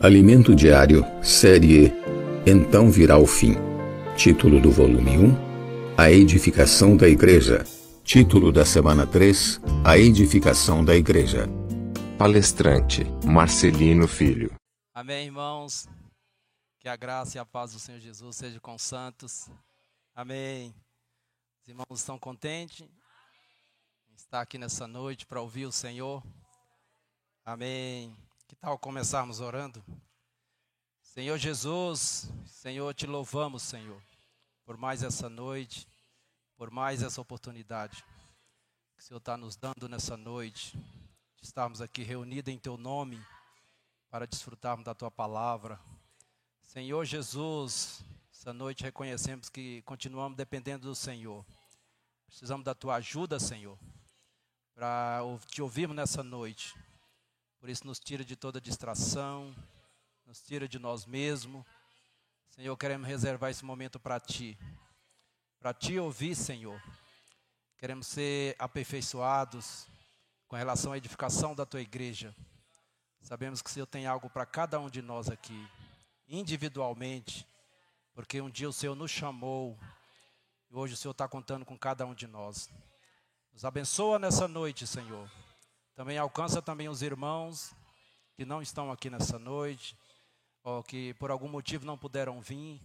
Alimento Diário, Série Então Virá o Fim. Título do volume 1: A Edificação da Igreja. Título da semana 3: A Edificação da Igreja. Palestrante Marcelino Filho. Amém, irmãos. Que a graça e a paz do Senhor Jesus seja com os santos. Amém. Os irmãos estão contentes em estar aqui nessa noite para ouvir o Senhor. Amém. Que tal começarmos orando? Senhor Jesus, Senhor, te louvamos, Senhor, por mais essa noite, por mais essa oportunidade que o Senhor está nos dando nessa noite, de estarmos aqui reunidos em Teu nome para desfrutarmos da Tua palavra. Senhor Jesus, essa noite reconhecemos que continuamos dependendo do Senhor. Precisamos da Tua ajuda, Senhor, para te ouvirmos nessa noite. Por isso, nos tira de toda distração, nos tira de nós mesmos. Senhor, queremos reservar esse momento para Ti, para Te ouvir, Senhor. Queremos ser aperfeiçoados com relação à edificação da Tua igreja. Sabemos que o Senhor tem algo para cada um de nós aqui, individualmente, porque um dia o Senhor nos chamou e hoje o Senhor está contando com cada um de nós. Nos abençoa nessa noite, Senhor. Também alcança também os irmãos que não estão aqui nessa noite, ou que por algum motivo não puderam vir.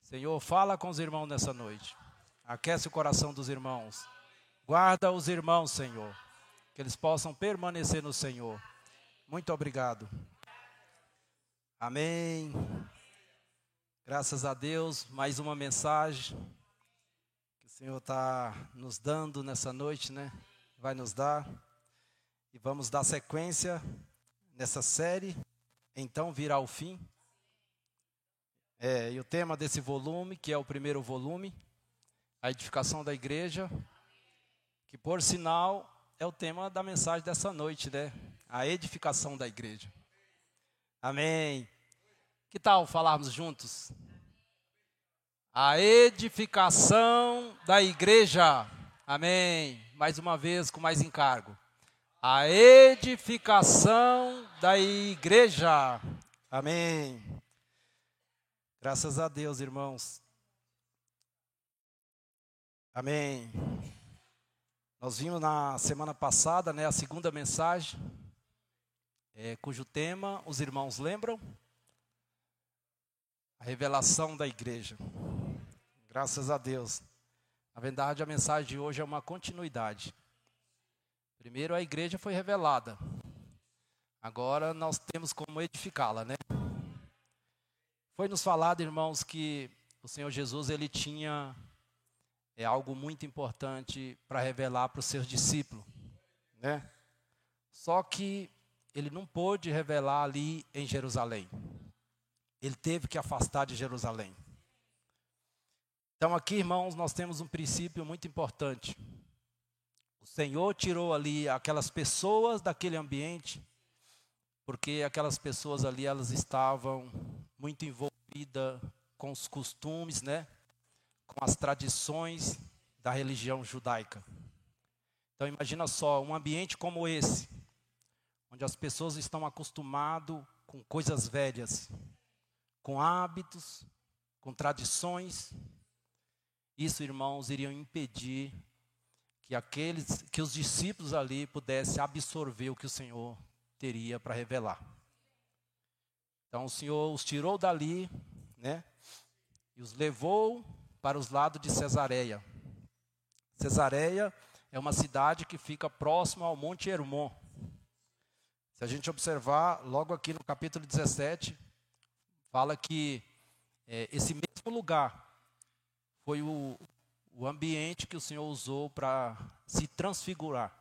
Senhor, fala com os irmãos nessa noite. Aquece o coração dos irmãos. Guarda os irmãos, Senhor, que eles possam permanecer no Senhor. Muito obrigado. Amém. Graças a Deus, mais uma mensagem que o Senhor está nos dando nessa noite, né? Vai nos dar. E vamos dar sequência nessa série. Então virá o fim. É, e o tema desse volume, que é o primeiro volume, a edificação da igreja, que por sinal é o tema da mensagem dessa noite, né? A edificação da igreja. Amém. Que tal falarmos juntos? A edificação da igreja. Amém. Mais uma vez com mais encargo a edificação da igreja. Amém. Graças a Deus, irmãos. Amém. Nós vimos na semana passada, né, a segunda mensagem, é, cujo tema os irmãos lembram? A revelação da igreja. Graças a Deus. Na verdade, a mensagem de hoje é uma continuidade. Primeiro a igreja foi revelada. Agora nós temos como edificá-la, né? Foi nos falado, irmãos, que o Senhor Jesus ele tinha é algo muito importante para revelar para os seus discípulos, né? Só que ele não pôde revelar ali em Jerusalém. Ele teve que afastar de Jerusalém. Então aqui, irmãos, nós temos um princípio muito importante. O Senhor tirou ali aquelas pessoas daquele ambiente, porque aquelas pessoas ali elas estavam muito envolvidas com os costumes, né? Com as tradições da religião judaica. Então imagina só, um ambiente como esse, onde as pessoas estão acostumadas com coisas velhas, com hábitos, com tradições. Isso, irmãos, iriam impedir que aqueles, que os discípulos ali pudessem absorver o que o Senhor teria para revelar. Então o Senhor os tirou dali, né? E os levou para os lados de Cesareia. Cesareia é uma cidade que fica próximo ao Monte Hermon. Se a gente observar, logo aqui no capítulo 17, fala que é, esse mesmo lugar foi o, o ambiente que o Senhor usou para se transfigurar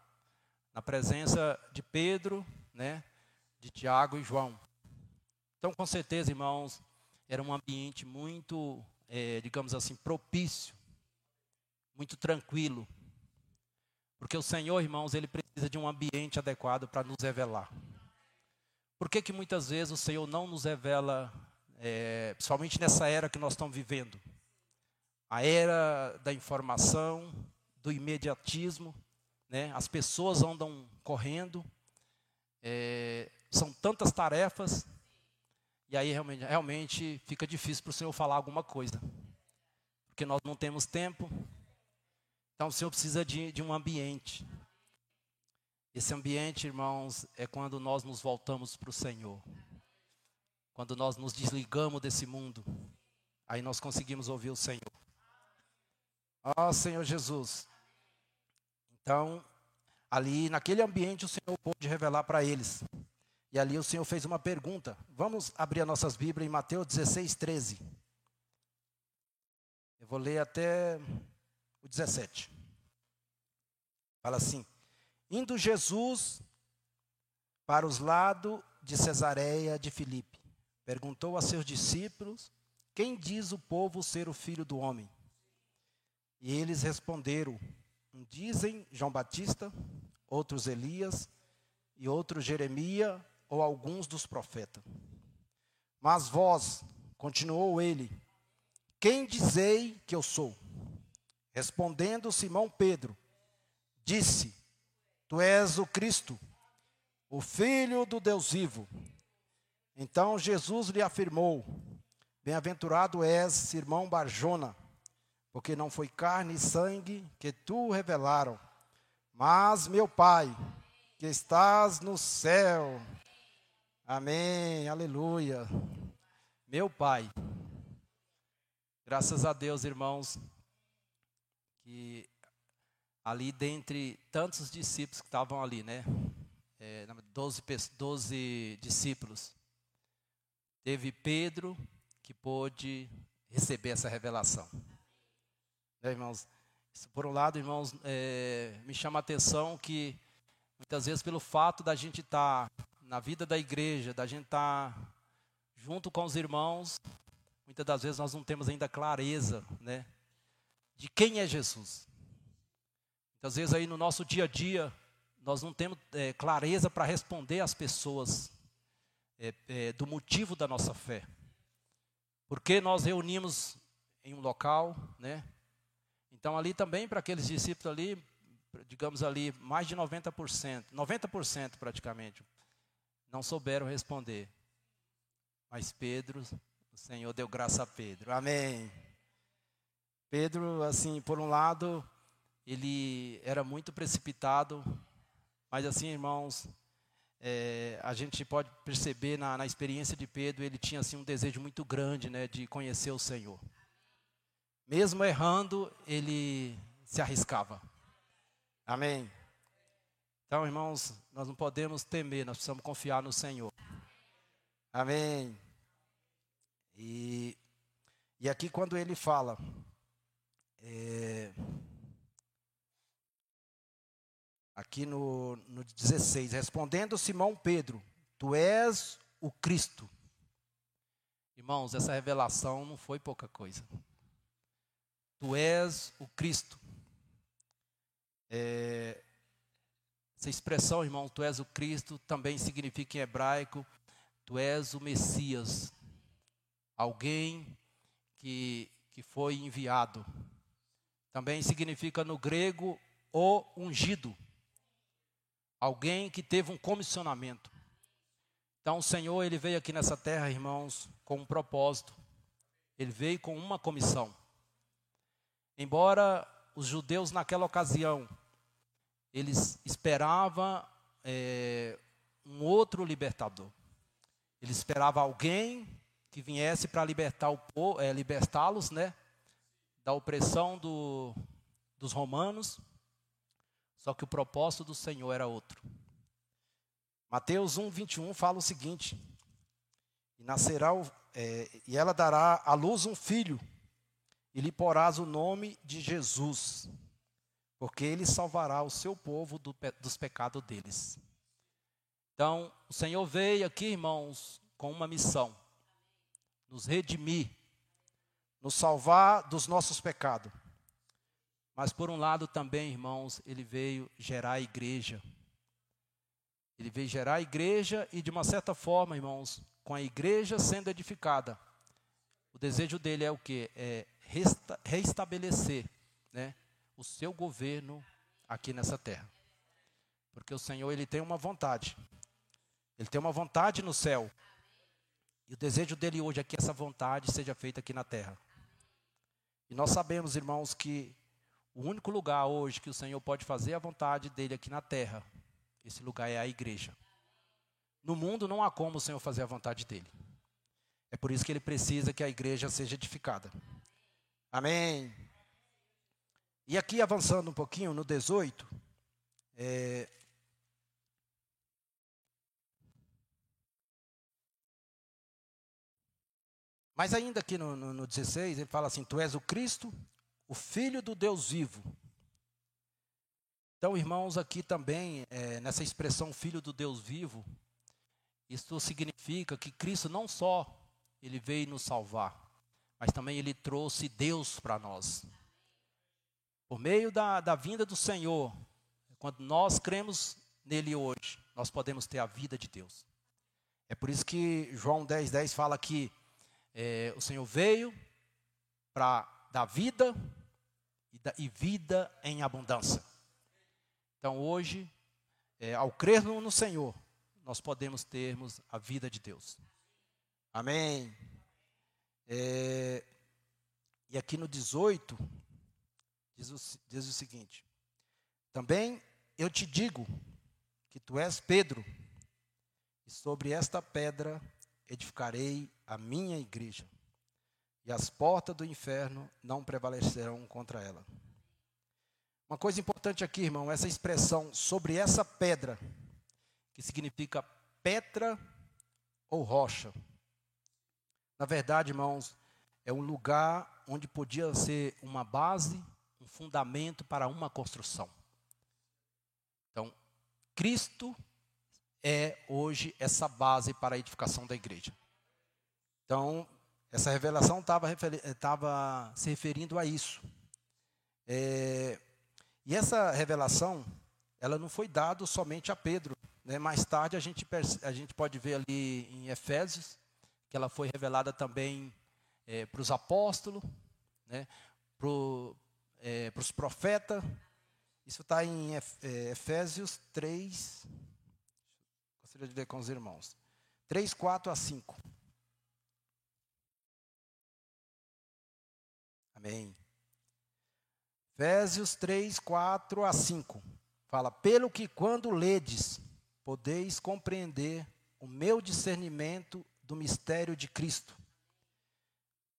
na presença de Pedro, né, de Tiago e João. Então, com certeza, irmãos, era um ambiente muito, é, digamos assim, propício, muito tranquilo, porque o Senhor, irmãos, ele precisa de um ambiente adequado para nos revelar. Por que, que muitas vezes o Senhor não nos revela, é, principalmente nessa era que nós estamos vivendo? A era da informação, do imediatismo, né? as pessoas andam correndo, é, são tantas tarefas, E aí realmente, realmente fica difícil para o Senhor falar alguma coisa. Porque nós não temos tempo. Então o Senhor precisa de, de um ambiente. Esse ambiente, irmãos, é quando nós nos voltamos para o Senhor. Quando nós nos desligamos desse mundo. Aí nós conseguimos ouvir o Senhor. Ó oh, Senhor Jesus. Então, ali naquele ambiente o Senhor pôde revelar para eles. E ali o Senhor fez uma pergunta. Vamos abrir as nossas Bíblias em Mateus 16, 13. Eu vou ler até o 17. Fala assim: Indo Jesus para os lados de Cesareia de Filipe, perguntou a seus discípulos: Quem diz o povo ser o filho do homem? E eles responderam: Dizem João Batista, outros Elias e outros Jeremias ou alguns dos profetas. Mas vós, continuou ele, quem dizei que eu sou? Respondendo Simão Pedro, disse: Tu és o Cristo, o Filho do Deus vivo. Então Jesus lhe afirmou: Bem-aventurado és, Simão Barjona, porque não foi carne e sangue que tu revelaram, mas meu Pai, que estás no céu. Amém, aleluia. Meu Pai, graças a Deus, irmãos, que ali dentre tantos discípulos que estavam ali, né? É, 12, 12 discípulos. Teve Pedro que pôde receber essa revelação. Né, irmãos? Por um lado, irmãos, é, me chama a atenção que muitas vezes pelo fato da gente estar tá na vida da igreja, da gente estar tá junto com os irmãos, muitas das vezes nós não temos ainda clareza, né, de quem é Jesus. Muitas vezes aí no nosso dia a dia nós não temos é, clareza para responder às pessoas é, é, do motivo da nossa fé. Porque nós reunimos em um local, né? Então ali também para aqueles discípulos ali, digamos ali, mais de 90%, 90% praticamente, não souberam responder. Mas Pedro, o Senhor deu graça a Pedro. Amém. Pedro, assim, por um lado, ele era muito precipitado, mas assim, irmãos, é, a gente pode perceber na, na, experiência de Pedro, ele tinha assim um desejo muito grande, né, de conhecer o Senhor. Mesmo errando, ele se arriscava. Amém. Então, irmãos, nós não podemos temer, nós precisamos confiar no Senhor. Amém. E, e aqui, quando ele fala, é, aqui no, no 16, respondendo Simão Pedro, tu és o Cristo. Irmãos, essa revelação não foi pouca coisa. Tu és o Cristo. É, essa expressão, irmão, tu és o Cristo, também significa em hebraico, tu és o Messias, alguém que, que foi enviado. Também significa no grego o ungido, alguém que teve um comissionamento. Então o Senhor, ele veio aqui nessa terra, irmãos, com um propósito. Ele veio com uma comissão. Embora os judeus naquela ocasião eles esperavam é, um outro libertador. Ele esperava alguém que viesse para libertar o, é, libertá-los, né, da opressão do, dos romanos. Só que o propósito do Senhor era outro. Mateus 1, 21 fala o seguinte: E nascerá é, e ela dará à luz um filho, e lhe porás o nome de Jesus porque ele salvará o seu povo do, dos pecados deles. Então, o Senhor veio aqui, irmãos, com uma missão: nos redimir, nos salvar dos nossos pecados. Mas, por um lado, também, irmãos, ele veio gerar a igreja. Ele veio gerar a igreja e, de uma certa forma, irmãos, com a igreja sendo edificada, o desejo dele é o que? É resta restabelecer, né? o seu governo aqui nessa terra. Porque o Senhor, ele tem uma vontade. Ele tem uma vontade no céu. E o desejo dele hoje é que essa vontade seja feita aqui na terra. E nós sabemos, irmãos, que o único lugar hoje que o Senhor pode fazer a vontade dele aqui na terra, esse lugar é a igreja. No mundo não há como o Senhor fazer a vontade dele. É por isso que ele precisa que a igreja seja edificada. Amém. E aqui avançando um pouquinho no 18, é, Mas ainda aqui no, no, no 16, ele fala assim: Tu és o Cristo, o Filho do Deus vivo. Então, irmãos, aqui também, é, nessa expressão Filho do Deus vivo, isso significa que Cristo não só ele veio nos salvar, mas também ele trouxe Deus para nós. Por meio da, da vinda do Senhor, quando nós cremos nele hoje, nós podemos ter a vida de Deus. É por isso que João 10,10 10 fala que é, o Senhor veio para dar vida e, da, e, vida em abundância. Então hoje, é, ao crer no, Senhor, nós podemos termos a vida de Deus. Amém. É, e aqui no 18, diz o, diz o seguinte: Também eu te digo que tu és Pedro, e sobre esta pedra edificarei a minha igreja, e as portas do inferno não prevalecerão contra ela. Uma coisa importante aqui, irmão, essa expressão sobre essa pedra, que significa pedra ou rocha. Na verdade, irmãos, é um lugar onde podia ser uma base, um fundamento para uma construção. Então, Cristo é hoje essa base para a edificação da igreja. Então, essa revelação estava se referindo a isso. É, e essa revelação, ela não foi dada somente a Pedro. Né? Mais tarde a gente, a gente pode ver ali em Efésios, que ela foi revelada também é, para os apóstolos, né? para é, os profetas. Isso está em é, Efésios 3. Gostaria de ler com os irmãos. 3, 4 a 5. Amém. Efésios 3, 4 a 5. Fala: Pelo que quando ledes, podeis compreender o meu discernimento do mistério de Cristo,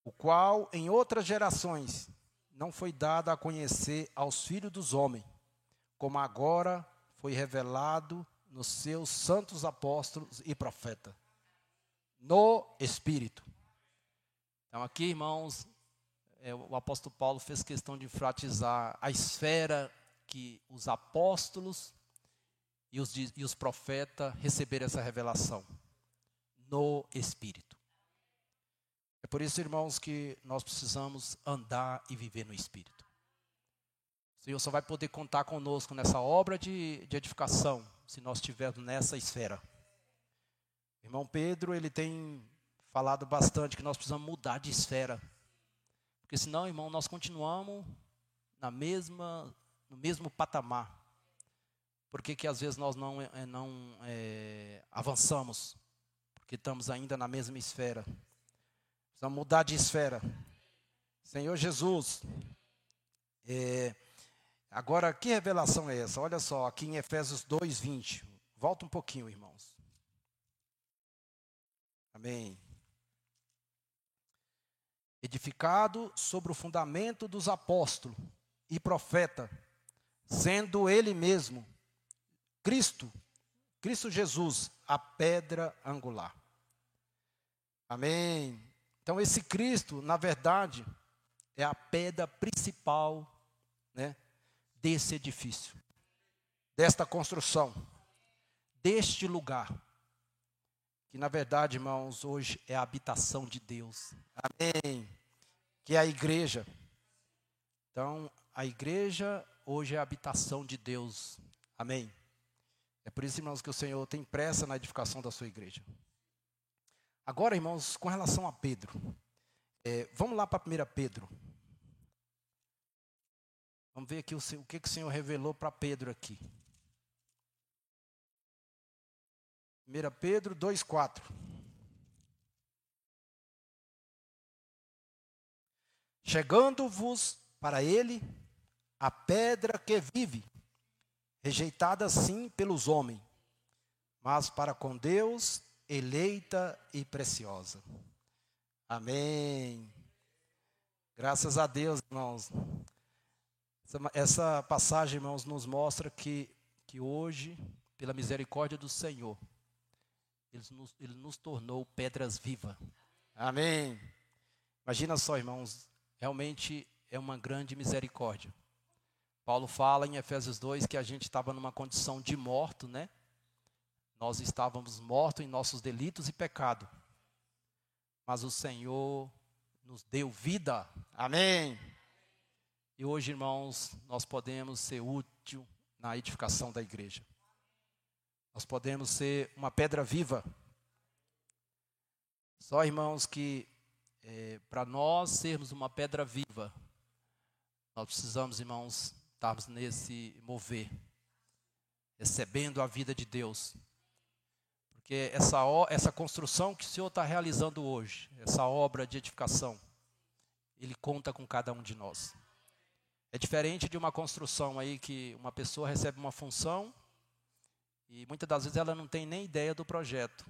o qual em outras gerações não foi dado a conhecer aos filhos dos homens, como agora foi revelado nos seus santos apóstolos e profetas, no Espírito. Então, aqui, irmãos, é, o apóstolo Paulo fez questão de enfatizar a esfera que os apóstolos e os, e os profetas receberam essa revelação no Espírito. É por isso, irmãos, que nós precisamos andar e viver no Espírito. O Senhor só vai poder contar conosco nessa obra de, de edificação se nós estivermos nessa esfera. Irmão Pedro, ele tem falado bastante que nós precisamos mudar de esfera. Porque senão, irmão, nós continuamos na mesma, no mesmo patamar. Por que, que às vezes nós não, é, não é, avançamos? Porque estamos ainda na mesma esfera. Precisamos mudar de esfera. Senhor Jesus, é, agora que revelação é essa? Olha só, aqui em Efésios 2, 20. Volta um pouquinho, irmãos. Amém edificado sobre o fundamento dos apóstolos e profeta, sendo ele mesmo Cristo, Cristo Jesus, a pedra angular. Amém. Então esse Cristo, na verdade, é a pedra principal, né, desse edifício, desta construção, deste lugar que na verdade, irmãos, hoje é a habitação de Deus. Amém. Que é a igreja. Então, a igreja hoje é a habitação de Deus. Amém. É por isso, irmãos, que o Senhor tem pressa na edificação da sua igreja. Agora, irmãos, com relação a Pedro. É, vamos lá para 1 Pedro. Vamos ver aqui o, o que, que o Senhor revelou para Pedro aqui. 1 Pedro 2,4. Chegando-vos para ele a pedra que vive, rejeitada sim pelos homens, mas para com Deus eleita e preciosa. Amém. Graças a Deus, irmãos. Essa passagem, irmãos, nos mostra que, que hoje, pela misericórdia do Senhor, ele nos, ele nos tornou pedras vivas. Amém. Imagina só, irmãos, realmente é uma grande misericórdia. Paulo fala em Efésios 2 que a gente estava numa condição de morto, né? Nós estávamos mortos em nossos delitos e pecado. Mas o Senhor nos deu vida. Amém. E hoje, irmãos, nós podemos ser útil na edificação da igreja. Nós podemos ser uma pedra viva. Só, irmãos, que é, para nós sermos uma pedra viva, nós precisamos, irmãos, estarmos nesse mover, recebendo a vida de Deus. Porque essa, essa construção que o Senhor está realizando hoje, essa obra de edificação, Ele conta com cada um de nós. É diferente de uma construção aí que uma pessoa recebe uma função e muitas das vezes ela não tem nem ideia do projeto.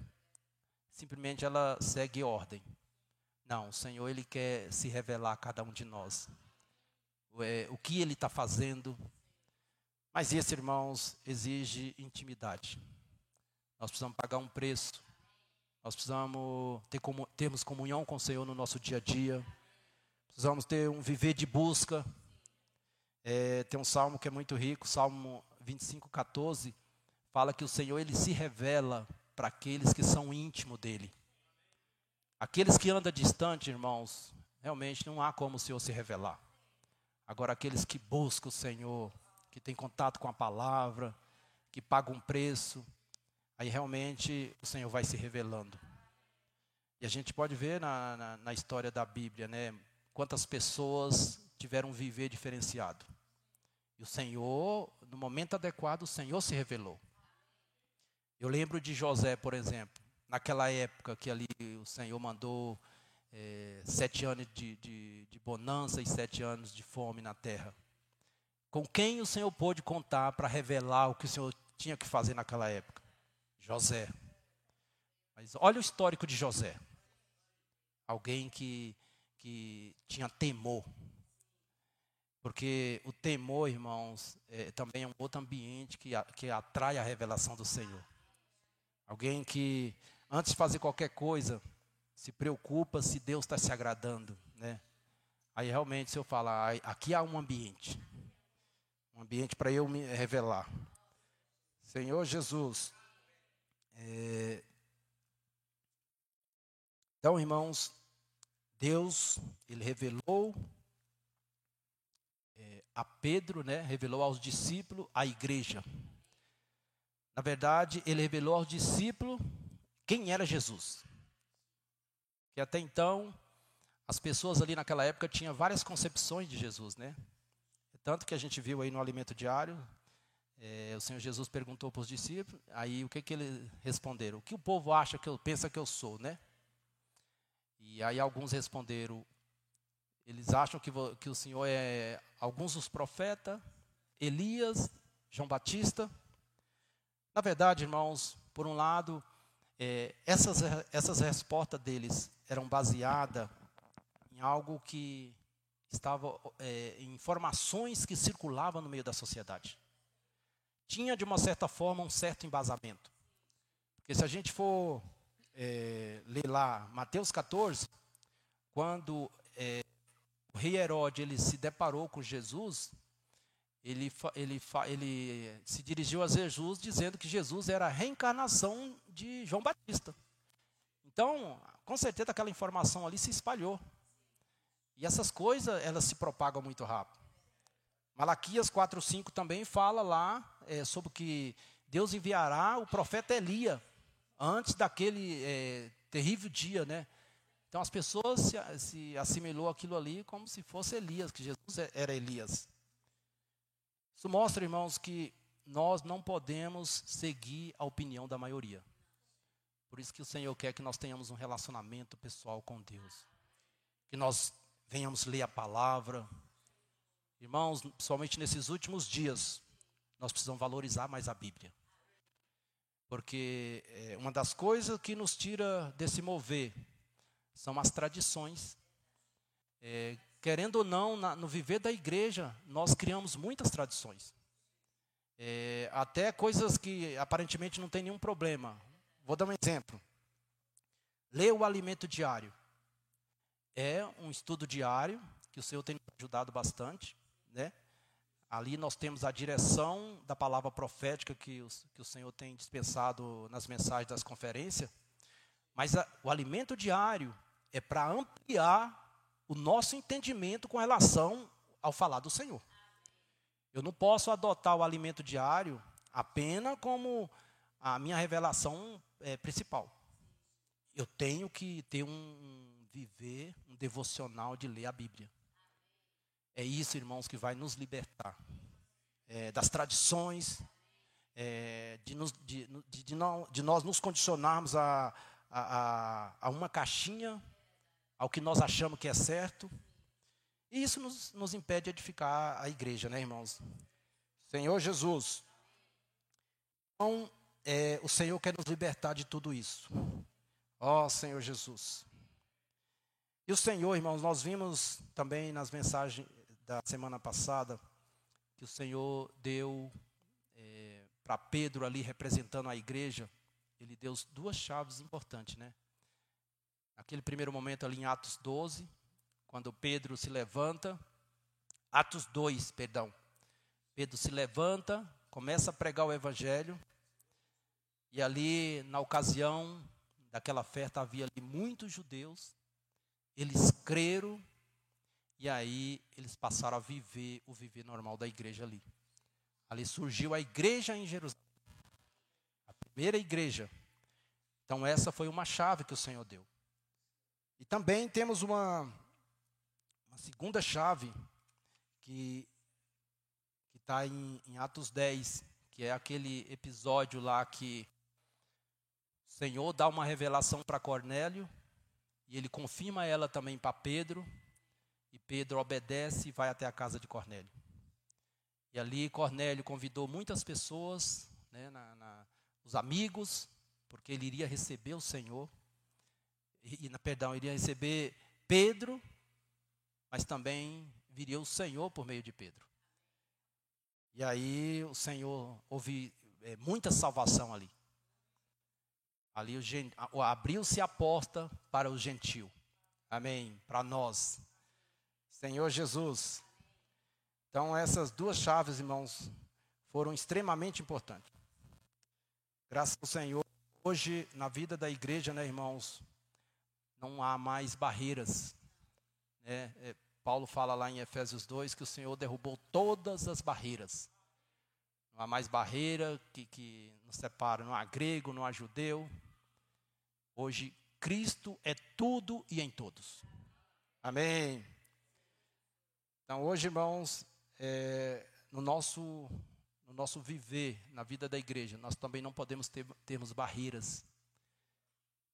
Simplesmente ela segue ordem. Não, o Senhor ele quer se revelar a cada um de nós. É, o que ele está fazendo. Mas esse, irmãos, exige intimidade. Nós precisamos pagar um preço. Nós precisamos ter como, termos comunhão com o Senhor no nosso dia a dia. Precisamos ter um viver de busca. É, tem um salmo que é muito rico, Salmo 25, 14 fala que o Senhor ele se revela para aqueles que são íntimos dele. Aqueles que andam distante, irmãos, realmente não há como o Senhor se revelar. Agora, aqueles que buscam o Senhor, que têm contato com a palavra, que pagam um preço, aí realmente o Senhor vai se revelando. E a gente pode ver na, na, na história da Bíblia, né? Quantas pessoas tiveram um viver diferenciado. E o Senhor, no momento adequado, o Senhor se revelou. Eu lembro de José, por exemplo, naquela época que ali o Senhor mandou é, sete anos de, de, de bonança e sete anos de fome na terra. Com quem o Senhor pôde contar para revelar o que o Senhor tinha que fazer naquela época? José. Mas olha o histórico de José. Alguém que, que tinha temor. Porque o temor, irmãos, é, também é um outro ambiente que, que atrai a revelação do Senhor. Alguém que, antes de fazer qualquer coisa, se preocupa se Deus está se agradando, né? Aí realmente, se eu falar, aqui há um ambiente, um ambiente para eu me revelar. Senhor Jesus, é... então, irmãos, Deus, ele revelou é, a Pedro, né? Revelou aos discípulos a igreja. Na verdade, ele revelou aos discípulos quem era Jesus. Que até então, as pessoas ali naquela época tinham várias concepções de Jesus, né? Tanto que a gente viu aí no alimento diário, é, o Senhor Jesus perguntou para os discípulos, aí o que, que eles responderam? O que o povo acha que eu pensa que eu sou, né? E aí alguns responderam, eles acham que, que o Senhor é alguns dos profetas, Elias, João Batista. Na verdade, irmãos, por um lado, é, essas, essas respostas deles eram baseadas em algo que estava é, em informações que circulavam no meio da sociedade. Tinha, de uma certa forma, um certo embasamento. Porque se a gente for é, ler lá Mateus 14, quando é, o rei Herodes ele se deparou com Jesus, ele, ele, ele se dirigiu a Jesus dizendo que Jesus era a reencarnação de João Batista. Então, com certeza aquela informação ali se espalhou. E essas coisas, elas se propagam muito rápido. Malaquias 4,5 também fala lá é, sobre que Deus enviará o profeta Elia antes daquele é, terrível dia, né? Então as pessoas se, se assimilou aquilo ali como se fosse Elias, que Jesus é, era Elias. Isso mostra, irmãos, que nós não podemos seguir a opinião da maioria. Por isso que o Senhor quer que nós tenhamos um relacionamento pessoal com Deus. Que nós venhamos ler a palavra. Irmãos, principalmente nesses últimos dias, nós precisamos valorizar mais a Bíblia. Porque é, uma das coisas que nos tira desse mover são as tradições. É, querendo ou não, na, no viver da igreja, nós criamos muitas tradições. É, até coisas que aparentemente não tem nenhum problema. Vou dar um exemplo. Ler o alimento diário. É um estudo diário que o Senhor tem ajudado bastante, né? Ali nós temos a direção da palavra profética que o, que o Senhor tem dispensado nas mensagens das conferências. Mas a, o alimento diário é para ampliar o nosso entendimento com relação ao falar do Senhor. Eu não posso adotar o alimento diário apenas como a minha revelação é, principal. Eu tenho que ter um viver, um devocional de ler a Bíblia. É isso, irmãos, que vai nos libertar é, das tradições, é, de, nos, de, de, de, não, de, nós nos condicionarmos a, a, a, uma caixinha, ao que nós achamos que é certo. E isso nos, nos impede de edificar a igreja, né, irmãos? Senhor Jesus. Então, é, o Senhor quer nos libertar de tudo isso. Ó oh, Senhor Jesus. E o Senhor, irmãos, nós vimos também nas mensagens da semana passada que o Senhor deu é, para Pedro ali representando a igreja, ele deu duas chaves importantes, né? Aquele primeiro momento ali em Atos 12, quando Pedro se levanta, Atos 2, perdão. Pedro se levanta, começa a pregar o evangelho, e ali, na ocasião daquela festa, havia ali muitos judeus, eles creram, e aí eles passaram a viver o viver normal da igreja ali. Ali surgiu a igreja em Jerusalém, a primeira igreja. Então, essa foi uma chave que o Senhor deu. E também temos uma, uma segunda chave que está em, em Atos 10, que é aquele episódio lá que Senhor dá uma revelação para Cornélio e ele confirma ela também para Pedro e Pedro obedece e vai até a casa de Cornélio. E ali Cornélio convidou muitas pessoas, né, na, na, os amigos, porque ele iria receber o Senhor. E, e, perdão, iria receber Pedro mas também viria o Senhor por meio de Pedro. E aí o Senhor houve é, muita salvação ali. Ali abriu-se a porta para o gentil. Amém. Para nós. Senhor Jesus. Então essas duas chaves, irmãos, foram extremamente importantes. Graças ao Senhor, hoje na vida da igreja, né, irmãos, não há mais barreiras. Né? É, Paulo fala lá em Efésios 2 que o Senhor derrubou todas as barreiras. Não há mais barreira que, que nos separa, não há grego, não há judeu. Hoje, Cristo é tudo e em todos. Amém. Então, hoje, irmãos, é, no, nosso, no nosso viver, na vida da igreja, nós também não podemos ter termos barreiras.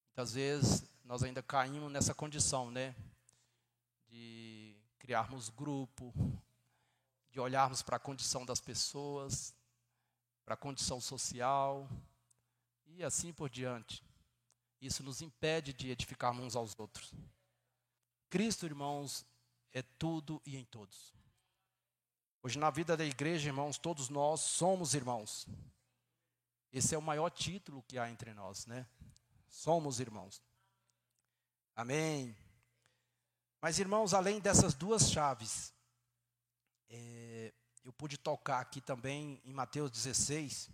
Muitas vezes, nós ainda caímos nessa condição, né? De criarmos grupo, de olharmos para a condição das pessoas, para a condição social e assim por diante. Isso nos impede de edificarmos uns aos outros. Cristo, irmãos, é tudo e em todos. Hoje, na vida da igreja, irmãos, todos nós somos irmãos. Esse é o maior título que há entre nós, né? Somos irmãos. Amém. Mas, irmãos, além dessas duas chaves, é, eu pude tocar aqui também em Mateus 16,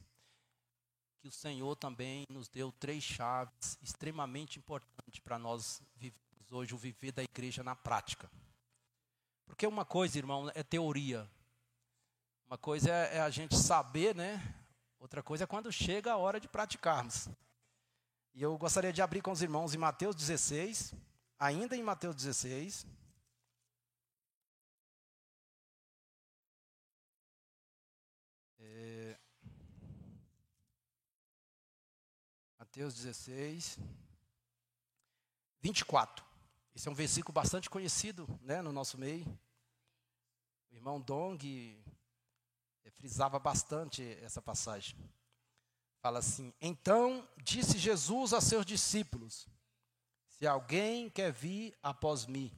que o Senhor também nos deu três chaves extremamente importantes para nós vivermos hoje, o viver da igreja na prática. Porque uma coisa, irmão, é teoria. Uma coisa é, é a gente saber, né? Outra coisa é quando chega a hora de praticarmos. E eu gostaria de abrir com os irmãos em Mateus 16, ainda em Mateus 16. É, Mateus 16, 24. Esse é um versículo bastante conhecido né, no nosso meio. O irmão Dong eh, frisava bastante essa passagem. Fala assim: Então disse Jesus a seus discípulos: Se alguém quer vir após mim,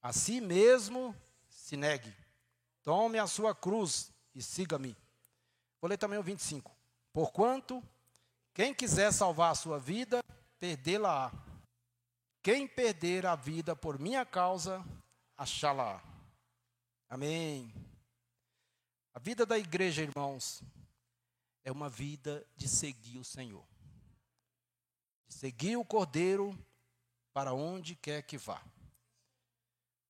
a si mesmo se negue, tome a sua cruz e siga-me. Vou ler também o 25. Porquanto, quem quiser salvar a sua vida, perdê-la-á. Quem perder a vida por minha causa, achá-la. Amém. A vida da igreja, irmãos, é uma vida de seguir o Senhor. De seguir o Cordeiro para onde quer que vá.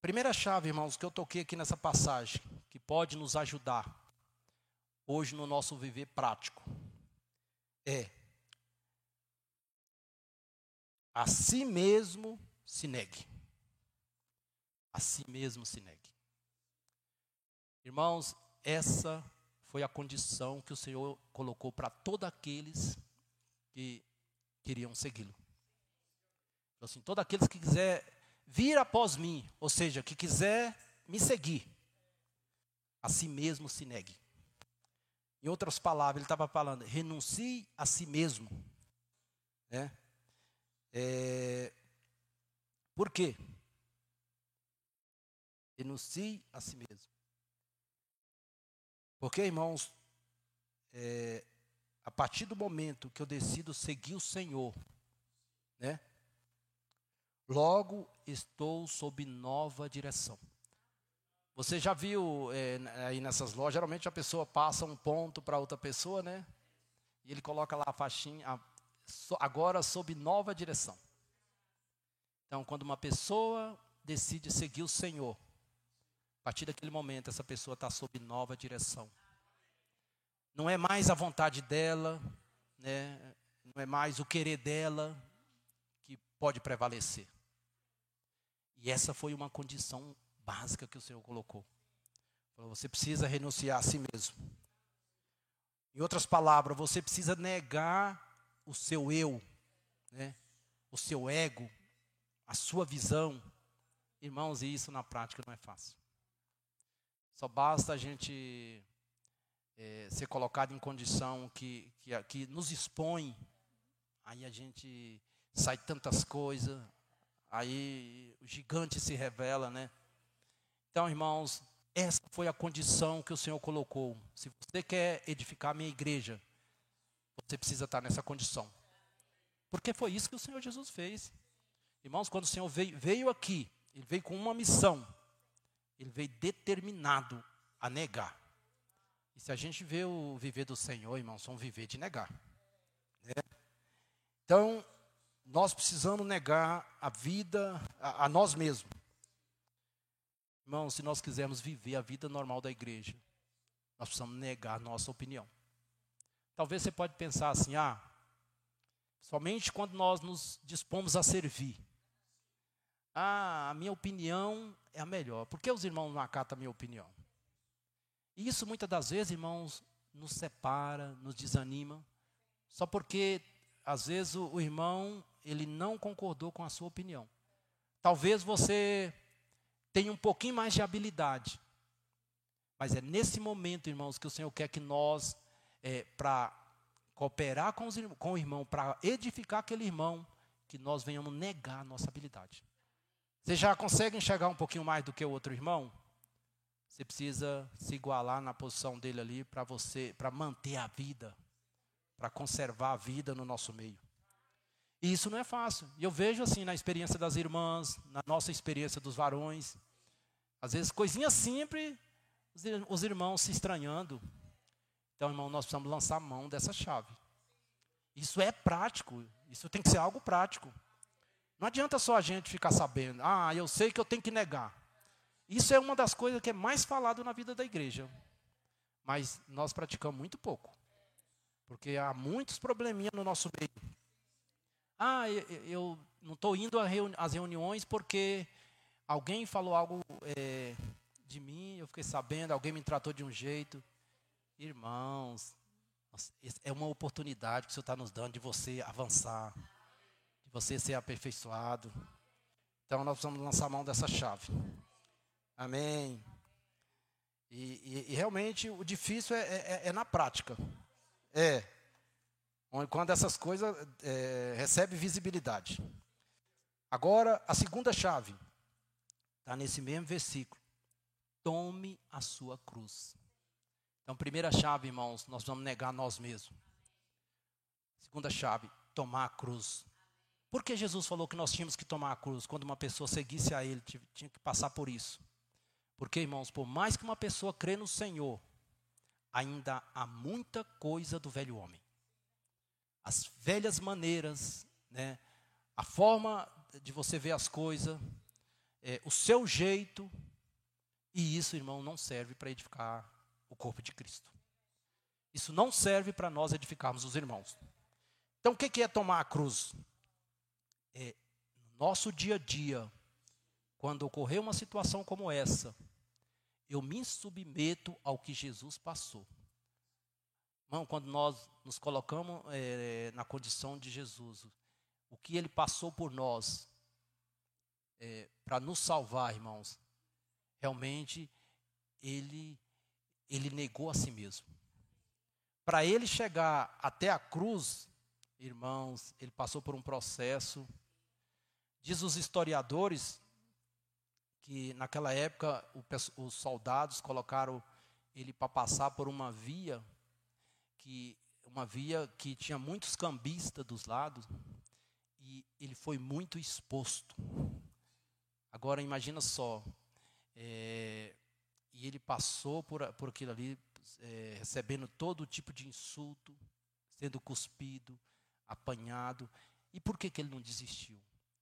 Primeira chave, irmãos, que eu toquei aqui nessa passagem, que pode nos ajudar hoje no nosso viver prático, é a si mesmo se negue. A si mesmo se negue. Irmãos, essa foi a condição que o Senhor colocou para todos aqueles que queriam segui-lo. Assim, todos aqueles que quiser vir após mim, ou seja, que quiser me seguir, a si mesmo se negue. Em outras palavras, ele estava falando, renuncie a si mesmo. Né? É, por quê? Renuncie a si mesmo. Porque, irmãos, é, a partir do momento que eu decido seguir o Senhor, né? Logo estou sob nova direção. Você já viu é, aí nessas lojas, geralmente a pessoa passa um ponto para outra pessoa, né? E ele coloca lá a faixinha, a, so, agora sob nova direção. Então, quando uma pessoa decide seguir o Senhor, a partir daquele momento essa pessoa está sob nova direção. Não é mais a vontade dela, né? não é mais o querer dela que pode prevalecer. E essa foi uma condição básica que o Senhor colocou. Você precisa renunciar a si mesmo. Em outras palavras, você precisa negar o seu eu, né? o seu ego, a sua visão. Irmãos, e isso na prática não é fácil. Só basta a gente é, ser colocado em condição que, que, que nos expõe, aí a gente sai tantas coisas, aí o gigante se revela, né? Então, irmãos, essa foi a condição que o Senhor colocou. Se você quer edificar a minha igreja, você precisa estar nessa condição. Porque foi isso que o Senhor Jesus fez. Irmãos, quando o Senhor veio, veio aqui, ele veio com uma missão. Ele veio determinado a negar. E se a gente vê o viver do Senhor, irmãos, vamos viver de negar. Né? Então, nós precisamos negar a vida a, a nós mesmos. Irmãos, se nós quisermos viver a vida normal da igreja, nós precisamos negar nossa opinião. Talvez você pode pensar assim, ah, somente quando nós nos dispomos a servir. Ah, a minha opinião é a melhor. Por que os irmãos não acatam a minha opinião? E isso muitas das vezes, irmãos, nos separa, nos desanima, só porque às vezes o, o irmão ele não concordou com a sua opinião. Talvez você tenha um pouquinho mais de habilidade, mas é nesse momento, irmãos, que o Senhor quer que nós, é, para cooperar com, os, com o irmão, para edificar aquele irmão, que nós venhamos negar a nossa habilidade. Você já consegue enxergar um pouquinho mais do que o outro irmão? Você precisa se igualar na posição dele ali para você, para manter a vida, para conservar a vida no nosso meio. E isso não é fácil. E eu vejo assim na experiência das irmãs, na nossa experiência dos varões, às vezes coisinha simples, os irmãos se estranhando. Então, irmão, nós precisamos lançar mão dessa chave. Isso é prático, isso tem que ser algo prático. Não adianta só a gente ficar sabendo, ah, eu sei que eu tenho que negar. Isso é uma das coisas que é mais falado na vida da igreja. Mas nós praticamos muito pouco. Porque há muitos probleminhas no nosso meio. Ah, eu, não estou indo às reuniões porque alguém falou algo é, de mim, eu fiquei sabendo, alguém me tratou de um jeito. Irmãos, é uma oportunidade que o Senhor está nos dando de você avançar, de você ser aperfeiçoado. Então nós precisamos lançar mão dessa chave. Amém. E, e, e realmente o difícil é, é, é, na prática. É. Quando essas coisas é, recebem visibilidade. Agora, a segunda chave. Está nesse mesmo versículo. Tome a sua cruz. Então, primeira chave, irmãos, nós vamos negar nós mesmos. Segunda chave, tomar a cruz. Por que Jesus falou que nós tínhamos que tomar a cruz? Quando uma pessoa seguisse a Ele, tinha que passar por isso. Porque, irmãos, por mais que uma pessoa crê no Senhor, ainda há muita coisa do velho homem. As velhas maneiras, né? a forma de você ver as coisas, é, o seu jeito, e isso, irmão, não serve para edificar o corpo de Cristo. Isso não serve para nós edificarmos os irmãos. Então, o que é tomar a cruz? É, no nosso dia a dia, quando ocorrer uma situação como essa, eu me submeto ao que Jesus passou. Irmão, quando nós nos colocamos é, na condição de Jesus, o que ele passou por nós, é, para nos salvar, irmãos, realmente ele, ele negou a si mesmo. Para ele chegar até a cruz, irmãos, ele passou por um processo. Diz os historiadores que naquela época os soldados colocaram ele para passar por uma via que uma via que tinha muitos cambistas dos lados e ele foi muito exposto. Agora imagina só, é, e ele passou por, por aquilo ali, é, recebendo todo tipo de insulto, sendo cuspido, apanhado. E por que, que ele não desistiu?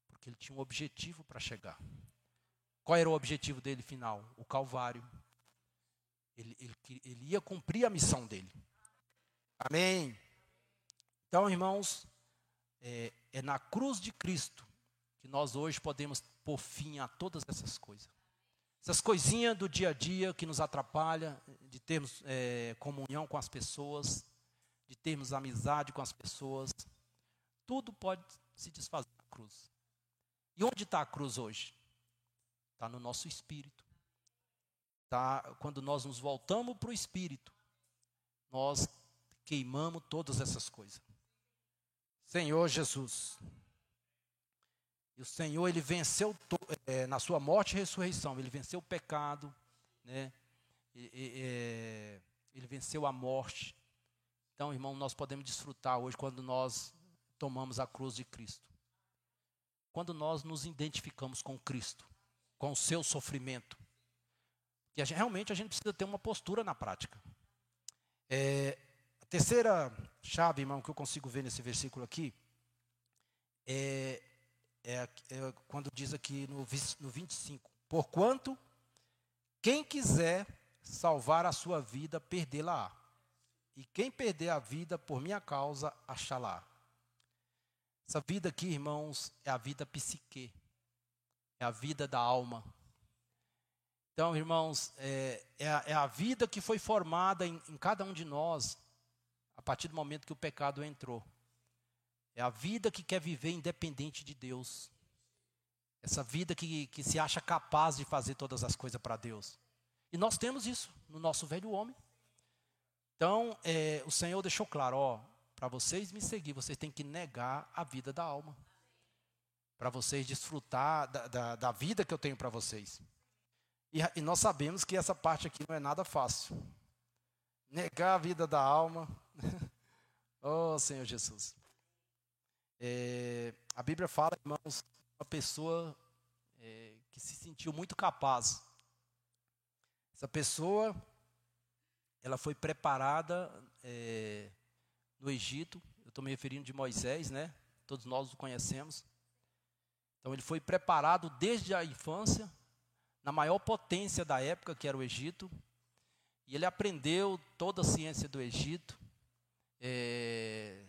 Porque ele tinha um objetivo para chegar. Qual era o objetivo dele final? O Calvário. Ele, ele, ele ia cumprir a missão dele. Amém. Então, irmãos, é, é na cruz de Cristo que nós hoje podemos pôr fim a todas essas coisas. Essas coisinhas do dia a dia que nos atrapalham, de termos é, comunhão com as pessoas, de termos amizade com as pessoas, tudo pode se desfazer na cruz. E onde está a cruz hoje? Está no nosso espírito. Tá, quando nós nos voltamos para o espírito, nós queimamos todas essas coisas. Senhor Jesus. E o Senhor, ele venceu é, na sua morte e ressurreição, ele venceu o pecado, né? E, e, é, ele venceu a morte. Então, irmão, nós podemos desfrutar hoje quando nós tomamos a cruz de Cristo. Quando nós nos identificamos com Cristo com o seu sofrimento. E a gente, realmente a gente precisa ter uma postura na prática. É, a terceira chave, irmão, que eu consigo ver nesse versículo aqui, é, é, é quando diz aqui no, no 25: Porquanto, quem quiser salvar a sua vida, perdê-la-á. E quem perder a vida por minha causa, achá-la. Essa vida aqui, irmãos, é a vida psique é a vida da alma. Então, irmãos, é, é, a, é a, vida que foi formada em, em cada um de nós a partir do momento que o pecado entrou. É a vida que quer viver independente de Deus. Essa vida que, que se acha capaz de fazer todas as coisas para Deus. E nós temos isso no nosso velho homem. Então, é, o Senhor deixou claro: ó, para vocês me seguir, vocês têm que negar a vida da alma para vocês desfrutar da, da, da, vida que eu tenho para vocês. E, e, nós sabemos que essa parte aqui não é nada fácil. Negar a vida da alma. oh, Senhor Jesus. É, a Bíblia fala, irmãos, uma pessoa é, que se sentiu muito capaz. Essa pessoa, ela foi preparada é, no Egito. Eu estou me referindo de Moisés, né? Todos nós o conhecemos. Então ele foi preparado desde a infância, na maior potência da época, que era o Egito, e ele aprendeu toda a ciência do Egito, é,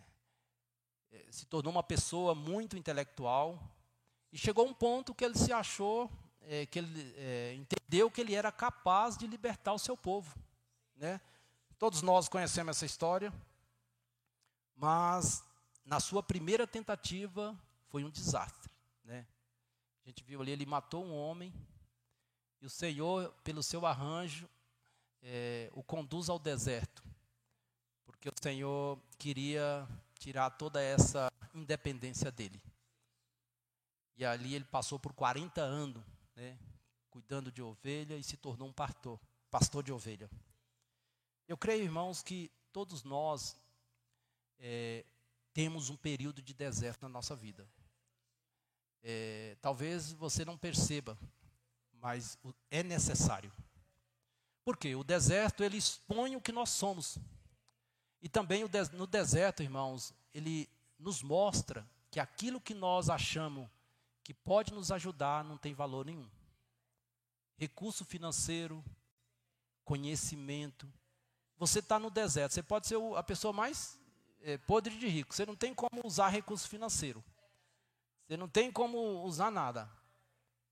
se tornou uma pessoa muito intelectual, e chegou um ponto que ele se achou, é, que ele é, entendeu que ele era capaz de libertar o seu povo. Né? Todos nós conhecemos essa história, mas na sua primeira tentativa foi um desastre. Né? A gente viu ali, ele matou um homem, e o Senhor, pelo seu arranjo, é, o conduz ao deserto, porque o Senhor queria tirar toda essa independência dele. E ali ele passou por 40 anos, né, cuidando de ovelha e se tornou um pastor, pastor de ovelha. Eu creio, irmãos, que todos nós é, temos um período de deserto na nossa vida. É, talvez você não perceba, mas é necessário. Porque o deserto ele expõe o que nós somos. E também no deserto, irmãos, ele nos mostra que aquilo que nós achamos que pode nos ajudar não tem valor nenhum. Recurso financeiro, conhecimento. Você está no deserto, você pode ser a pessoa mais é, podre de rico. Você não tem como usar recurso financeiro. Você não tem como usar nada.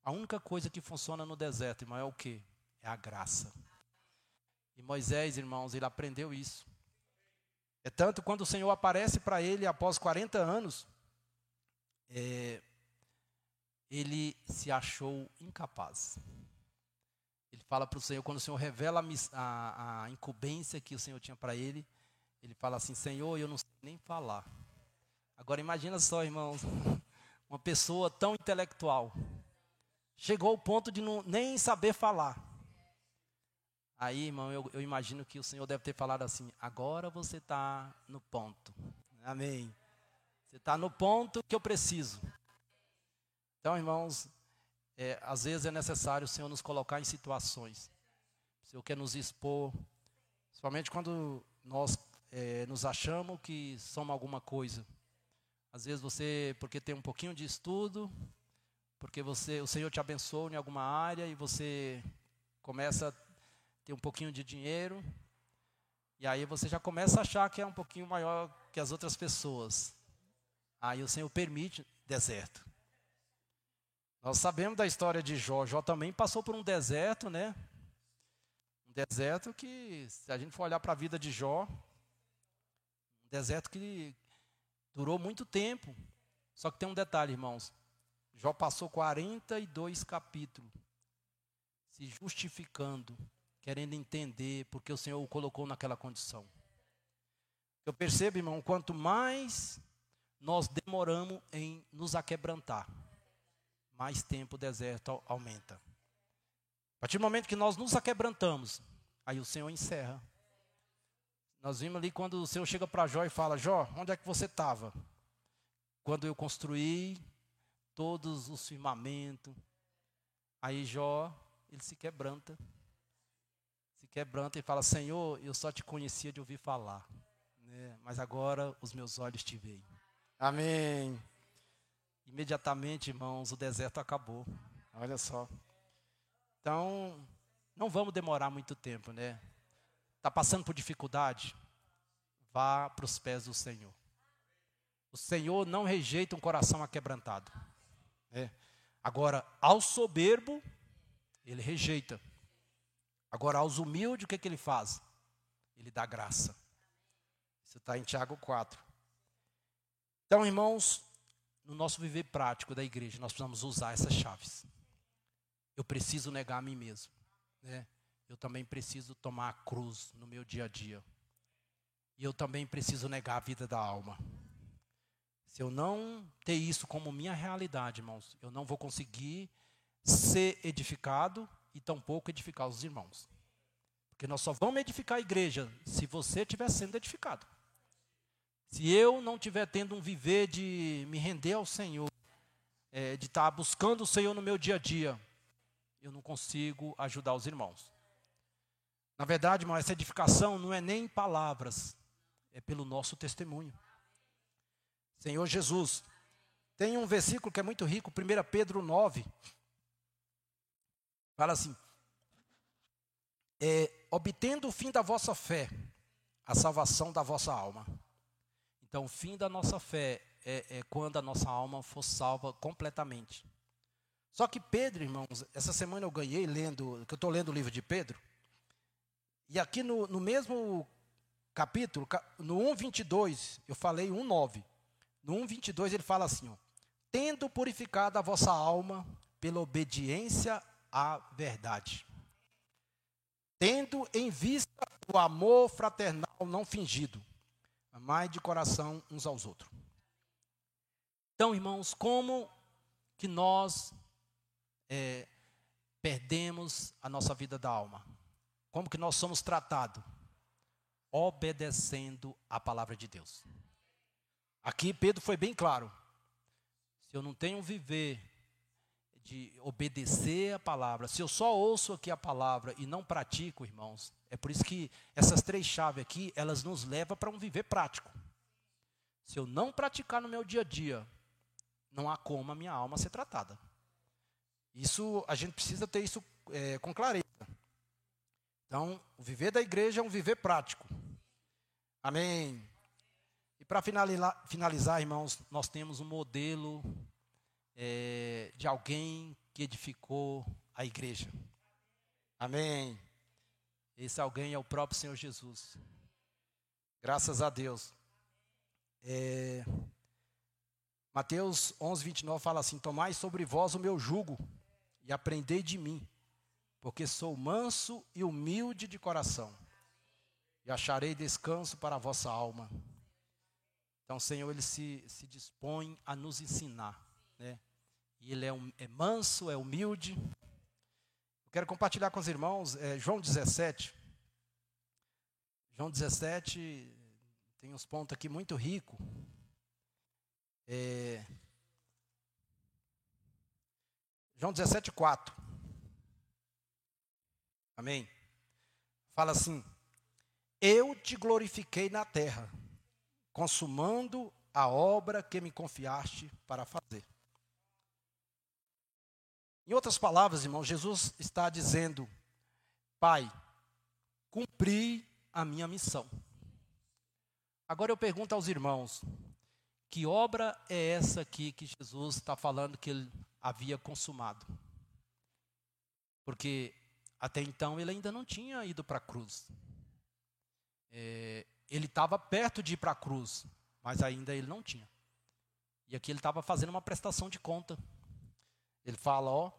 A única coisa que funciona no deserto, irmão, é o quê? É a graça. E Moisés, irmãos, ele aprendeu isso. É tanto quando o Senhor aparece para ele após 40 anos, é, ele se achou incapaz. Ele fala para o Senhor, quando o Senhor revela a, a, incumbência que o Senhor tinha para ele, ele fala assim: Senhor, eu não sei nem falar. Agora imagina só, irmãos, uma pessoa tão intelectual chegou ao ponto de não, nem saber falar. Aí, irmão, eu, eu imagino que o Senhor deve ter falado assim: agora você está no ponto. Amém. Você está no ponto que eu preciso. Então, irmãos, é, às vezes é necessário o Senhor nos colocar em situações. O Senhor quer nos expor, principalmente quando nós é, nos achamos que somos alguma coisa. Às vezes você, porque tem um pouquinho de estudo, porque você, o Senhor te abençoou em alguma área e você começa a ter um pouquinho de dinheiro, e aí você já começa a achar que é um pouquinho maior que as outras pessoas. Aí o Senhor permite deserto. Nós sabemos da história de Jó. Jó também passou por um deserto, né? Um deserto que, se a gente for olhar para a vida de Jó, Deserto que durou muito tempo. Só que tem um detalhe, irmãos. Jó passou 42 capítulos se justificando, querendo entender porque o Senhor o colocou naquela condição. Eu percebo, irmão, quanto mais nós demoramos em nos aquebrantar, mais tempo o deserto aumenta. A partir do momento que nós nos aquebrantamos, aí o Senhor encerra nós vimos ali quando o Senhor chega para Jó e fala: Jó, onde é que você estava? Quando eu construí todos os firmamentos. Aí Jó, ele se quebranta. Quebranta e fala: Senhor, eu só te conhecia de ouvir falar. Né? Mas agora os meus olhos te veem. Amém. Imediatamente, irmãos, o deserto acabou. Olha só. Então, não vamos demorar muito tempo, né? Está passando por dificuldade? Vá para os pés do Senhor. O Senhor não rejeita um coração aquebrantado. É. Agora, ao soberbo, ele rejeita. Agora, aos humildes, o que, que ele faz? Ele dá graça. Isso está em Tiago 4. Então, irmãos, no nosso viver prático da igreja, nós precisamos usar essas chaves. Eu preciso negar a mim mesmo. Né? eu também preciso tomar a cruz no meu dia a dia. E eu também preciso negar a vida da alma. Se eu não ter isso como minha realidade, irmãos, eu não vou conseguir ser edificado e tampouco edificar os irmãos. Porque nós só vamos edificar a igreja se você estiver sendo edificado. Se eu não estiver tendo um viver de me render ao Senhor, é, de estar buscando o Senhor no meu dia a dia, eu não consigo ajudar os irmãos. Na verdade, irmão, essa edificação não é nem em palavras, é pelo nosso testemunho. Senhor Jesus, tem um versículo que é muito rico, 1 Pedro 9. Fala assim: é, obtendo o fim da vossa fé, a salvação da vossa alma. Então, o fim da nossa fé é, é quando a nossa alma for salva completamente. Só que Pedro, irmãos, essa semana eu ganhei lendo, que eu estou lendo o livro de Pedro. E aqui no, no mesmo capítulo, no 1,22, eu falei 1,9. No 1,22 ele fala assim: ó, Tendo purificado a vossa alma pela obediência à verdade. Tendo em vista o amor fraternal não fingido, amai de coração uns aos outros. Então, irmãos, como que nós é, perdemos a nossa vida da alma? Como que nós somos tratados? Obedecendo a palavra de Deus. Aqui Pedro foi bem claro. Se eu não tenho viver de obedecer a palavra, se eu só ouço aqui a palavra e não pratico, irmãos, é por isso que essas três chaves aqui, elas nos levam para um viver prático. Se eu não praticar no meu dia a dia, não há como a minha alma ser tratada. Isso, a gente precisa ter isso é, com clareza. Então, o viver da igreja é um viver prático. Amém. E para finalizar, finalizar, irmãos, nós temos um modelo é, de alguém que edificou a igreja. Amém. Esse alguém é o próprio Senhor Jesus. Graças a Deus. É, Mateus 11, 29 fala assim: Tomai sobre vós o meu jugo e aprendei de mim, porque sou manso e humilde de coração, e acharei descanso para a vossa alma. Então, o Senhor, Ele se, se dispõe a nos ensinar, né? E Ele é, um, é manso, é humilde. Eu quero compartilhar com os irmãos é, João 17. João 17 tem uns pontos aqui muito ricos. É, João 17, 4. Amém? Fala assim: Eu te glorifiquei na terra, consumando a obra que me confiaste para fazer. Em outras palavras, irmão, Jesus está dizendo: Pai, cumpri a minha missão. Agora eu pergunto aos irmãos: que obra é essa aqui que Jesus está falando que ele havia consumado. Porque até então ele ainda não tinha ido para a cruz. É, ele estava perto de ir para a cruz, mas ainda ele não tinha. E aqui ele estava fazendo uma prestação de conta. Ele fala: Ó,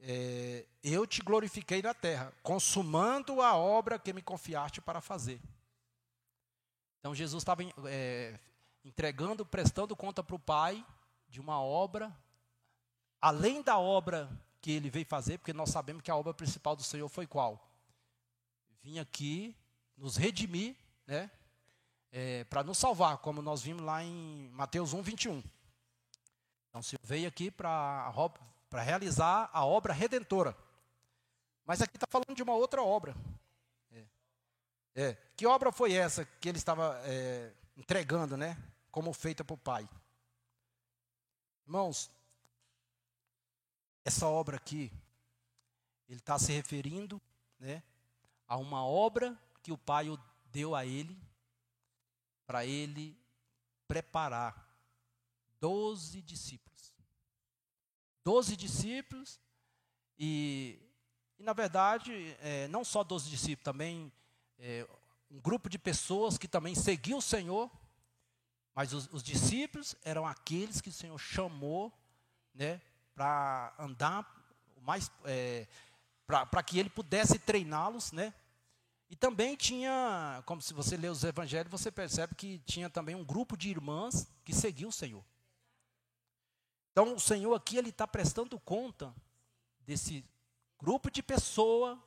é, eu te glorifiquei na terra, consumando a obra que me confiaste para fazer. Então Jesus estava é, entregando, prestando conta para o Pai de uma obra além da obra que ele veio fazer, porque nós sabemos que a obra principal do Senhor foi qual? Vim aqui nos redimir, né? É, para nos salvar, como nós vimos lá em Mateus 1, 21. Então, Senhor veio aqui para realizar a obra redentora. Mas aqui está falando de uma outra obra. É. É. Que obra foi essa que ele estava é, entregando, né? Como feita para o Pai? Irmãos, essa obra aqui, ele está se referindo né, a uma obra que o Pai deu a ele, para ele preparar doze discípulos. Doze discípulos, e, e na verdade, é, não só doze discípulos, também é, um grupo de pessoas que também seguiu o Senhor, mas os, os discípulos eram aqueles que o Senhor chamou né, para andar mais é, para que ele pudesse treiná-los, né? E também tinha, como se você lê os evangelhos, você percebe que tinha também um grupo de irmãs que seguiu o Senhor. Então o Senhor aqui ele está prestando conta desse grupo de pessoa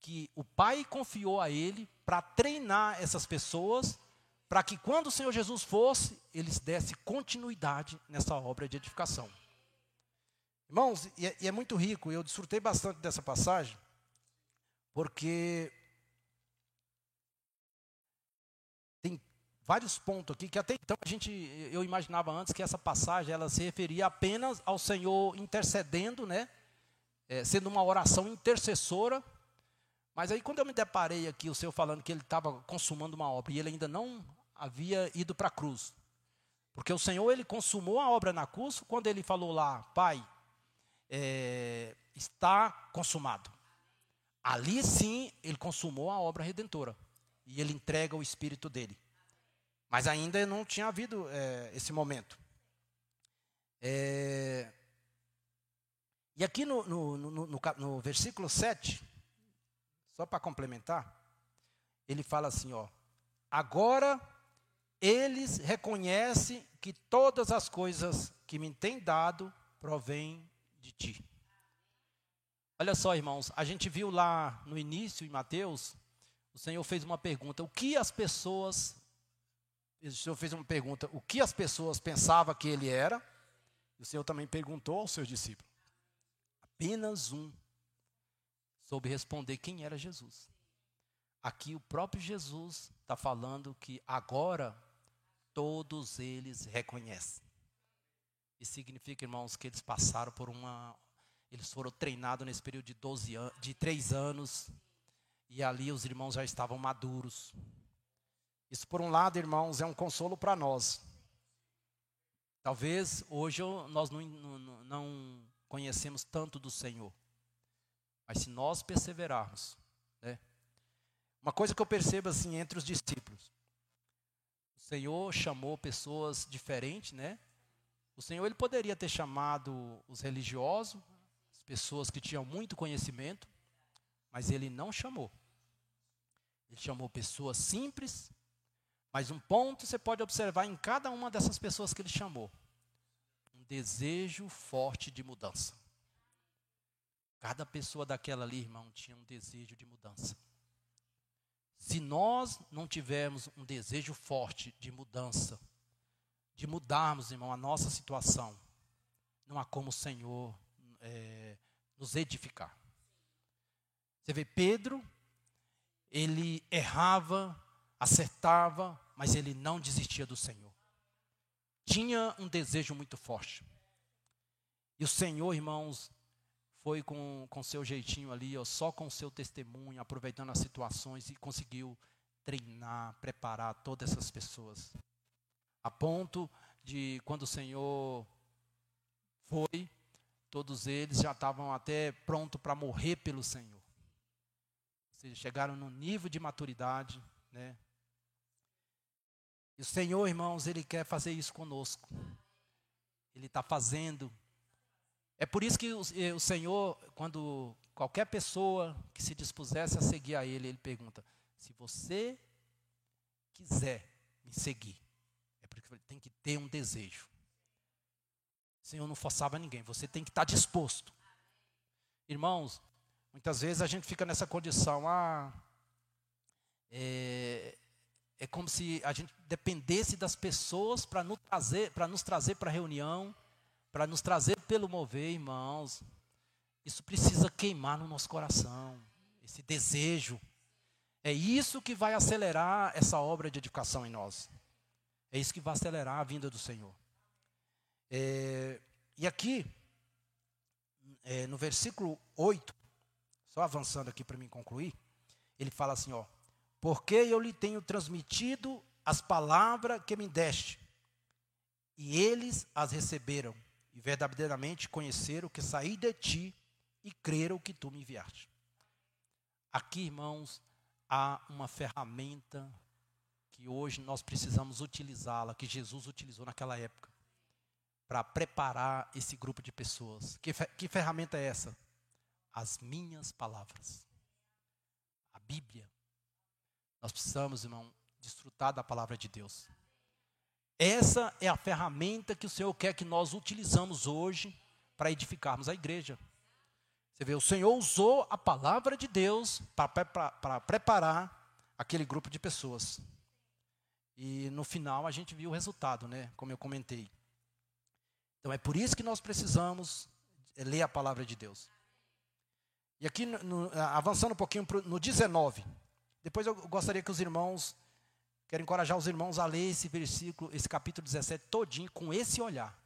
que o Pai confiou a ele para treinar essas pessoas, para que quando o Senhor Jesus fosse, eles desse continuidade nessa obra de edificação. Irmãos, e é, e é muito rico, eu desfrutei bastante dessa passagem, porque vários pontos aqui que até então a gente, eu imaginava antes que essa passagem ela se referia apenas ao Senhor intercedendo, né? É, sendo uma oração intercessora. Mas aí quando eu me deparei aqui, o Senhor falando que ele estava consumando uma obra e ele ainda não havia ido para a cruz. Porque o Senhor, ele consumou a obra na cruz quando ele falou lá, Pai, é, está consumado. Ali sim ele consumou a obra redentora e ele entrega o espírito dele. Mas ainda não tinha havido é, esse momento. É, E aqui no, no, no, no, versículo 7, só para complementar, ele fala assim: ó, agora eles reconhecem que todas as coisas que me têm dado provêm de ti. Olha só, irmãos, a gente viu lá no início, em Mateus, o Senhor fez uma pergunta: o que as pessoas. O Senhor fez uma pergunta: o que as pessoas pensavam que ele era? E o Senhor também perguntou aos seus discípulos. Apenas um soube responder quem era Jesus. Aqui o próprio Jesus está falando que agora todos eles reconhecem. Isso significa, irmãos, que eles passaram por uma eles foram treinados nesse período de 12 anos, de 3 anos, e ali os irmãos já estavam maduros. Isso, por um lado, irmãos, é um consolo para nós. Talvez hoje nós não, não, não, conhecemos tanto do Senhor, mas se nós perseverarmos, né? Uma coisa que eu percebo assim entre os discípulos, o Senhor chamou pessoas diferentes, né? O Senhor ele poderia ter chamado os religiosos, pessoas que tinham muito conhecimento, mas ele não chamou. Ele chamou pessoas simples, mas um ponto você pode observar em cada uma dessas pessoas que ele chamou: um desejo forte de mudança. Cada pessoa daquela ali, irmão, tinha um desejo de mudança. Se nós não tivermos um desejo forte de mudança, de mudarmos, irmão, a nossa situação, não há como o Senhor é, nos edificar. Você vê Pedro, ele errava, acertava, mas ele não desistia do Senhor. Tinha um desejo muito forte. E o Senhor, irmãos, foi com, com seu jeitinho ali, ó, só com seu testemunho, aproveitando as situações e conseguiu treinar, preparar todas essas pessoas. A ponto de quando o Senhor foi, Todos eles já estavam até prontos para morrer pelo Senhor. Ou seja, chegaram no nível de maturidade, né? E o Senhor, irmãos, Ele quer fazer isso conosco. Ele está fazendo. É por isso que o, o Senhor, quando qualquer pessoa que se dispusesse a seguir a Ele, Ele pergunta: se você quiser me seguir, é porque tem que ter um desejo. O Senhor não forçava ninguém, você tem que estar disposto. Irmãos, muitas vezes a gente fica nessa condição, ah, é, é como se a gente dependesse das pessoas para nos trazer para nos trazer para a reunião, para nos trazer pelo mover, irmãos. Isso precisa queimar no nosso coração, esse desejo. É isso que vai acelerar essa obra de edificação em nós. É isso que vai acelerar a vinda do Senhor. É, e aqui, é, no versículo 8, só avançando aqui para mim concluir, ele fala assim: ó, porque eu lhe tenho transmitido as palavras que me deste, e eles as receberam, e verdadeiramente conheceram que saí de ti e creram que tu me enviaste. Aqui, irmãos, há uma ferramenta que hoje nós precisamos utilizá-la, que Jesus utilizou naquela época para preparar esse grupo de pessoas. Que, que ferramenta é essa? As minhas palavras. A Bíblia. Nós precisamos, irmão, desfrutar da palavra de Deus. Essa é a ferramenta que o Senhor quer que nós utilizamos hoje para edificarmos a igreja. Você vê, o Senhor usou a palavra de Deus para preparar aquele grupo de pessoas. E no final a gente viu o resultado, né? Como eu comentei. Então é por isso que nós precisamos ler a palavra de Deus. E aqui, no, avançando um pouquinho pro, no 19, depois eu gostaria que os irmãos, quero encorajar os irmãos a ler esse versículo, esse capítulo 17 todinho com esse olhar.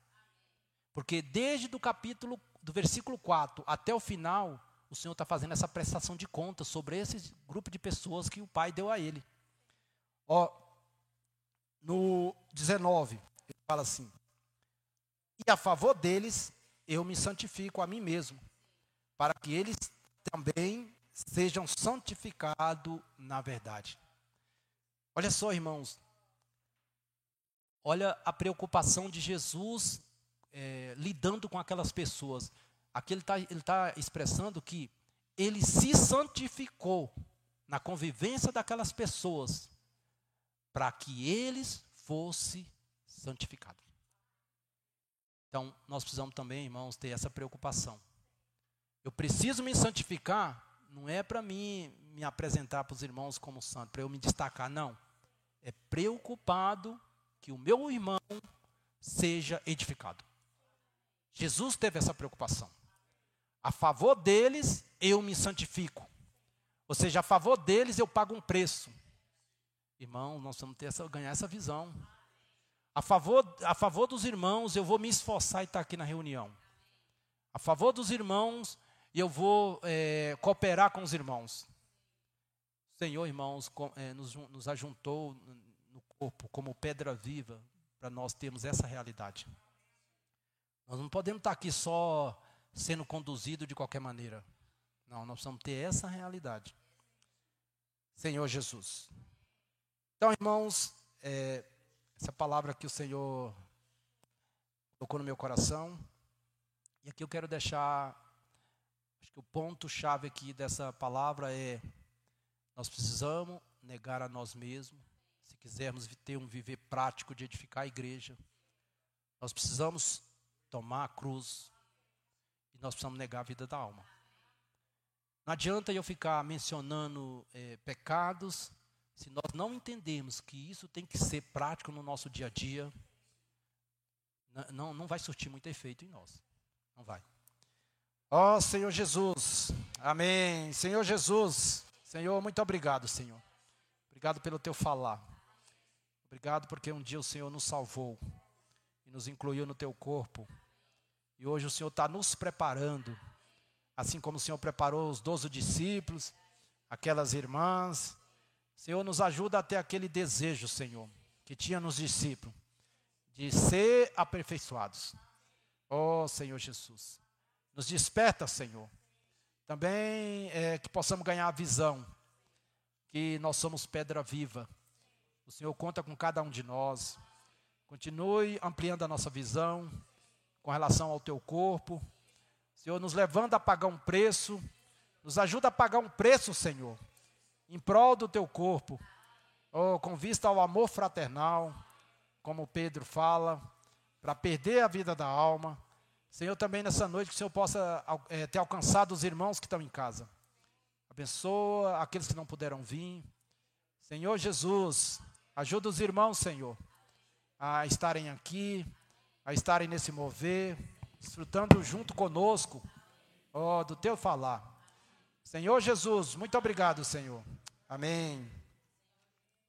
Porque desde do capítulo, do versículo 4 até o final, o Senhor está fazendo essa prestação de contas sobre esse grupo de pessoas que o Pai deu a ele. Ó, no 19, ele fala assim: e a favor deles, eu me santifico a mim mesmo, para que eles também sejam santificados na verdade. Olha só, irmãos. Olha a preocupação de Jesus é, lidando com aquelas pessoas. Aqui ele está tá expressando que ele se santificou na convivência daquelas pessoas para que eles fossem santificados. Então, nós precisamos também, irmãos, ter essa preocupação. Eu preciso me santificar, não é para mim me apresentar para os irmãos como santo, para eu me destacar, não. É preocupado que o meu irmão seja edificado. Jesus teve essa preocupação. A favor deles, eu me santifico. Ou seja, a favor deles, eu pago um preço. Irmão, nós vamos ter essa, ganhar essa visão. A favor, a favor dos irmãos, eu vou me esforçar e estar aqui na reunião. A favor dos irmãos, eu vou é, cooperar com os irmãos. O Senhor, irmãos, com, é, nos, nos ajuntou no corpo como pedra viva para nós termos essa realidade. Nós não podemos estar aqui só sendo conduzido de qualquer maneira. Não, nós precisamos ter essa realidade. Senhor Jesus. Então, irmãos, é, essa palavra que o Senhor colocou no meu coração. E aqui eu quero deixar, que o ponto-chave aqui dessa palavra é: nós precisamos negar a nós mesmos, se quisermos ter um viver prático de edificar a igreja. Nós precisamos tomar a cruz e nós precisamos negar a vida da alma. Não adianta eu ficar mencionando é, pecados se nós não entendermos que isso tem que ser prático no nosso dia a dia, não, não vai surtir muito efeito em nós. Não vai. Ó oh, Senhor Jesus, amém. Senhor Jesus, Senhor, muito obrigado, Senhor. Obrigado pelo teu falar. Obrigado porque um dia o Senhor nos salvou e nos incluiu no teu corpo. E hoje o Senhor está nos preparando, assim como o Senhor preparou os doze discípulos, aquelas irmãs, Senhor, nos ajuda a ter aquele desejo, Senhor, que tinha nos discípulos, de ser aperfeiçoados. Oh, Senhor Jesus. Nos desperta, Senhor. Também é, que possamos ganhar a visão que nós somos pedra viva. O Senhor conta com cada um de nós. Continue ampliando a nossa visão com relação ao teu corpo. Senhor, nos levando a pagar um preço. Nos ajuda a pagar um preço, Senhor em prol do teu corpo, oh, com vista ao amor fraternal, como Pedro fala, para perder a vida da alma. Senhor, também nessa noite que o Senhor possa é, ter alcançado os irmãos que estão em casa. Abençoa aqueles que não puderam vir. Senhor Jesus, ajuda os irmãos, Senhor, a estarem aqui, a estarem nesse mover, desfrutando junto conosco, ó, do teu falar. Senhor Jesus, muito obrigado, Senhor. Amém.